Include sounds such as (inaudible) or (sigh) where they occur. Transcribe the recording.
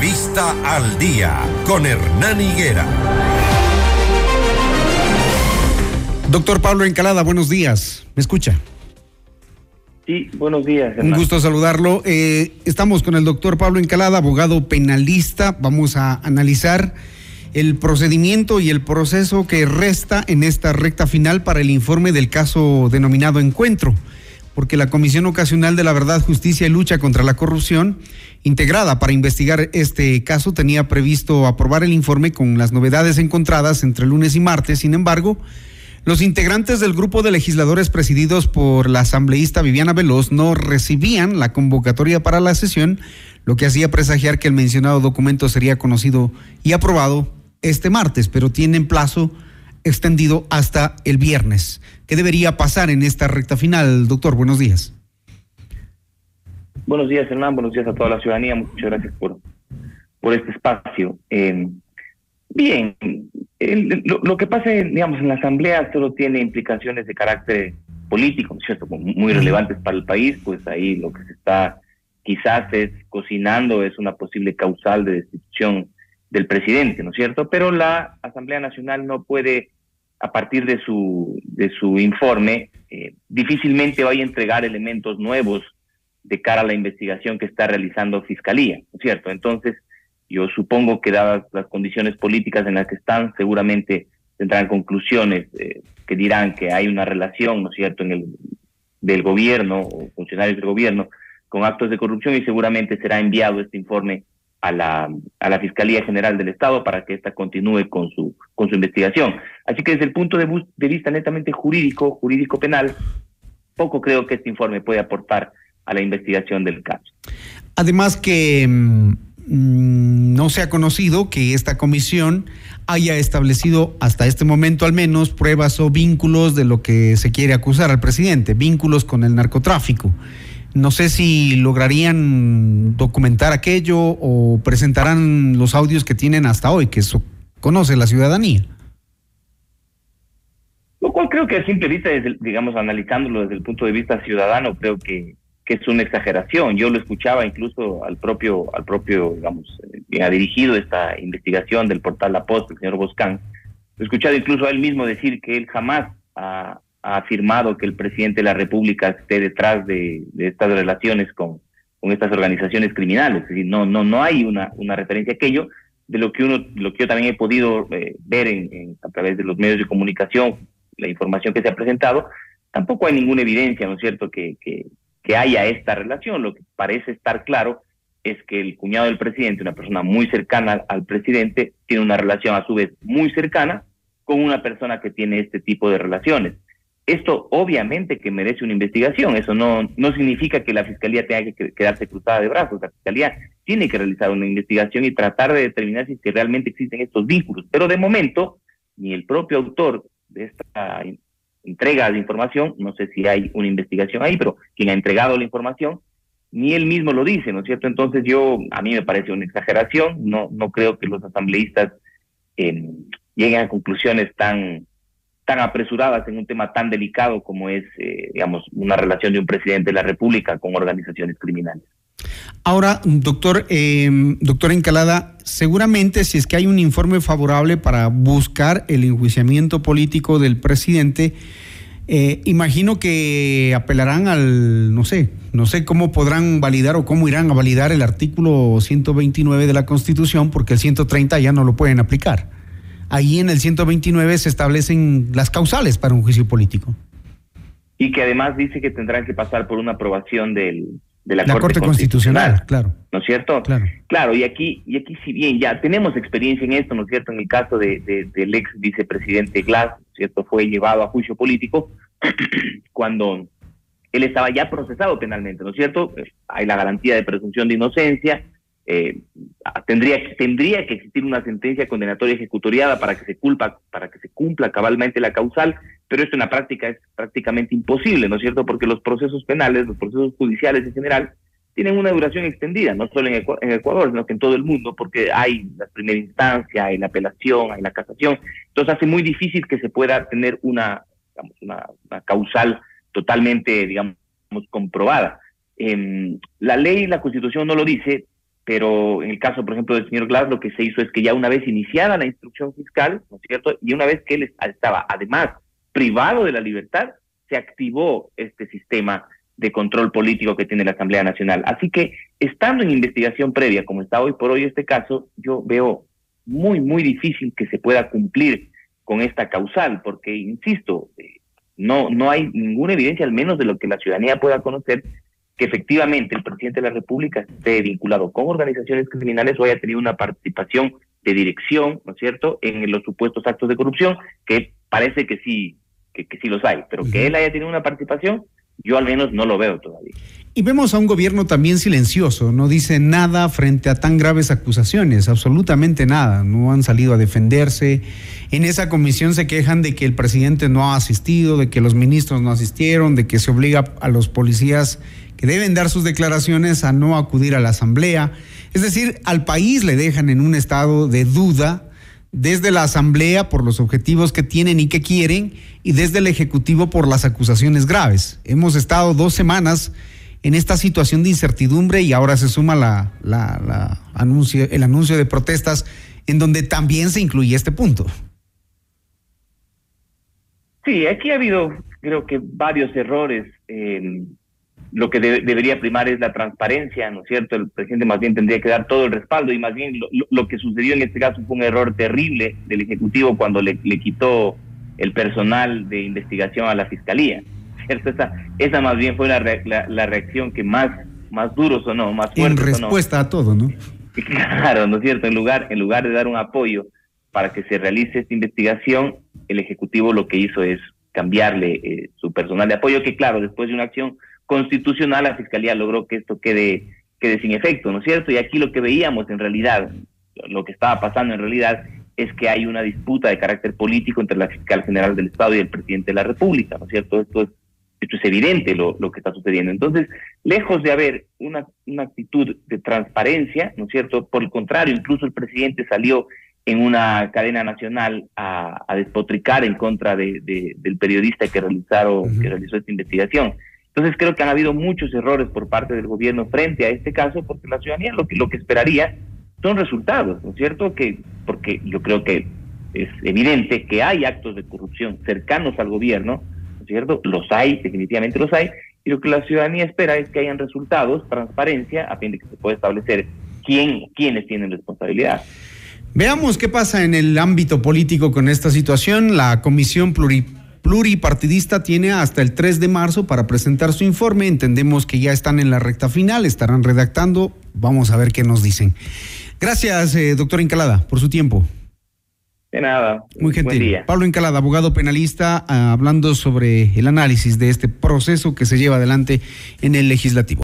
Vista Al Día con Hernán Higuera. Doctor Pablo Encalada, buenos días. ¿Me escucha? Sí, buenos días. Un gusto saludarlo. Eh, estamos con el doctor Pablo Encalada, abogado penalista. Vamos a analizar el procedimiento y el proceso que resta en esta recta final para el informe del caso denominado Encuentro, porque la Comisión Ocasional de la Verdad, Justicia y Lucha contra la Corrupción, integrada para investigar este caso, tenía previsto aprobar el informe con las novedades encontradas entre lunes y martes. Sin embargo, los integrantes del grupo de legisladores presididos por la asambleísta Viviana Veloz no recibían la convocatoria para la sesión, lo que hacía presagiar que el mencionado documento sería conocido y aprobado este martes, pero tienen plazo extendido hasta el viernes. ¿Qué debería pasar en esta recta final, doctor? Buenos días. Buenos días, Hernán. Buenos días a toda la ciudadanía. Muchas gracias por, por este espacio. Eh, bien, lo, que pasa, digamos, en la Asamblea solo tiene implicaciones de carácter político, ¿cierto? Muy relevantes para el país, pues ahí lo que se está quizás es cocinando es una posible causal de destitución del presidente, ¿no es cierto? Pero la Asamblea Nacional no puede, a partir de su, de su informe, eh, difícilmente vaya a entregar elementos nuevos de cara a la investigación que está realizando Fiscalía, ¿no es cierto? Entonces, yo supongo que dadas las condiciones políticas en las que están, seguramente tendrán conclusiones eh, que dirán que hay una relación, ¿no es cierto?, en el del gobierno o funcionarios del gobierno con actos de corrupción y seguramente será enviado este informe a la, a la Fiscalía General del Estado para que ésta continúe con su, con su investigación. Así que desde el punto de, de vista netamente jurídico, jurídico penal, poco creo que este informe puede aportar a la investigación del caso. Además que mm, Mm, no se ha conocido que esta comisión haya establecido hasta este momento al menos pruebas o vínculos de lo que se quiere acusar al presidente, vínculos con el narcotráfico. No sé si lograrían documentar aquello o presentarán los audios que tienen hasta hoy, que eso conoce la ciudadanía. Lo cual creo que a simple vista, digamos, analizándolo desde el punto de vista ciudadano, creo que que es una exageración. Yo lo escuchaba incluso al propio, al propio, digamos, eh, ha dirigido esta investigación del portal La Post, el señor Boscán. Lo he escuchado incluso a él mismo decir que él jamás ha, afirmado que el presidente de la República esté detrás de, estas relaciones con, con estas organizaciones criminales. Es decir, no, no, no hay una, una referencia a aquello de lo que uno, lo que yo también he podido eh, ver en, a través de los medios de comunicación, la información que se ha presentado, tampoco hay ninguna evidencia, ¿no es cierto?, que, que, que haya esta relación. Lo que parece estar claro es que el cuñado del presidente, una persona muy cercana al presidente, tiene una relación a su vez muy cercana con una persona que tiene este tipo de relaciones. Esto obviamente que merece una investigación, eso no, no significa que la Fiscalía tenga que quedarse cruzada de brazos, la Fiscalía tiene que realizar una investigación y tratar de determinar si realmente existen estos vínculos, pero de momento ni el propio autor de esta entrega de información, no sé si hay una investigación ahí, pero quien ha entregado la información, ni él mismo lo dice, ¿no es cierto? Entonces yo, a mí me parece una exageración, no, no creo que los asambleístas eh, lleguen a conclusiones tan, tan apresuradas en un tema tan delicado como es, eh, digamos, una relación de un presidente de la República con organizaciones criminales. Ahora, doctor, eh, doctor Encalada, seguramente si es que hay un informe favorable para buscar el enjuiciamiento político del presidente, eh, imagino que apelarán al, no sé, no sé cómo podrán validar o cómo irán a validar el artículo 129 de la Constitución, porque el 130 ya no lo pueden aplicar. Ahí en el 129 se establecen las causales para un juicio político. Y que además dice que tendrán que pasar por una aprobación del, de la, Corte, Constitucional, claro. ¿No es cierto? Claro. Claro, y aquí, y aquí si bien ya tenemos experiencia en esto, ¿no es cierto? En el caso de, del ex vicepresidente Glass, cierto? Fue llevado a juicio político (clears throat) cuando él estaba ya procesado penalmente, ¿no es cierto? Hay la garantía de presunción de inocencia, eh, tendría, tendría que existir una sentencia condenatoria ejecutoriada para que se culpa, para que se cumpla cabalmente la causal, pero esto en la práctica es prácticamente imposible, ¿no es cierto? Porque los procesos penales, los procesos judiciales en general, tienen una duración extendida, no solo en, Ecuador, sino que en todo el mundo, porque hay la primera instancia, hay la apelación, hay la casación. Entonces hace muy difícil que se pueda tener una, digamos, una, causal totalmente, digamos, comprobada. la ley la constitución no lo dice, pero en el caso, por ejemplo, del señor Glass, lo que se hizo es que ya una vez iniciada la instrucción fiscal, ¿no es cierto? Y una vez que él estaba además privado de la libertad, se activó este sistema de control político que tiene la Asamblea Nacional. Así que, estando en investigación previa, como está hoy por hoy este caso, yo veo muy, muy difícil que se pueda cumplir con esta causal, porque, insisto, eh, no, no hay ninguna evidencia, al menos de lo que la ciudadanía pueda conocer, que efectivamente el presidente de la República esté vinculado con organizaciones criminales o haya tenido una participación de dirección, ¿no es cierto?, en los supuestos actos de corrupción, que parece que sí, que, sí los hay, pero que él haya tenido una participación, yo al menos no lo veo todavía. Y vemos a un gobierno también silencioso, no dice nada frente a tan graves acusaciones, absolutamente nada, no han salido a defenderse. En esa comisión se quejan de que el presidente no ha asistido, de que los ministros no asistieron, de que se obliga a los policías que deben dar sus declaraciones a no acudir a la asamblea. Es decir, al país le dejan en un estado de duda desde la Asamblea por los objetivos que tienen y que quieren y desde el Ejecutivo por las acusaciones graves. Hemos estado dos semanas en esta situación de incertidumbre y ahora se suma la, la, el anuncio de protestas en donde también se incluye este punto. Sí, aquí ha habido creo que varios errores. Lo que debería primar es la transparencia, ¿no es cierto? El presidente más bien tendría que dar todo el respaldo y más bien lo, que sucedió en este caso fue un error terrible del Ejecutivo cuando le, quitó el personal de investigación a la Fiscalía, ¿cierto? Esa, esa más bien fue la, la, reacción que más, más duro sonó, más fuerte En respuesta a todo, ¿no? (laughs) Claro, ¿no es cierto? En lugar, en lugar de dar un apoyo para que se realice esta investigación, el Ejecutivo lo que hizo es cambiarle eh, su personal de apoyo, que claro, después de una acción constitucional, la Fiscalía logró que esto quede, quede sin efecto, ¿no es cierto? Y aquí lo que veíamos en realidad, lo que estaba pasando en realidad, es que hay una disputa de carácter político entre la fiscal general del Estado y el presidente de la República, ¿no es cierto? Esto es, esto es evidente lo, lo que está sucediendo. Entonces, lejos de haber una, una actitud de transparencia, ¿no es cierto? Por el contrario, incluso el presidente salió en una cadena nacional a, despotricar en contra de, del periodista que, realizaron, que realizó esta investigación. Entonces creo que han habido muchos errores por parte del gobierno frente a este caso, porque la ciudadanía lo que, lo que esperaría son resultados, ¿no es cierto? Que, porque yo creo que es evidente que hay actos de corrupción cercanos al gobierno, ¿no es cierto? Los hay, definitivamente los hay, y lo que la ciudadanía espera es que hayan resultados, transparencia, a fin de que se pueda establecer quién, quiénes tienen responsabilidad. Veamos qué pasa en el ámbito político con esta situación. La Comisión Pluri pluripartidista tiene hasta el 3 de marzo para presentar su informe. Entendemos que ya están en la recta final, estarán redactando. Vamos a ver qué nos dicen. Gracias, eh, doctor Incalada, por su tiempo. De nada. Muy gentil. Pablo Incalada, abogado penalista, ah, hablando sobre el análisis de este proceso que se lleva adelante en el legislativo.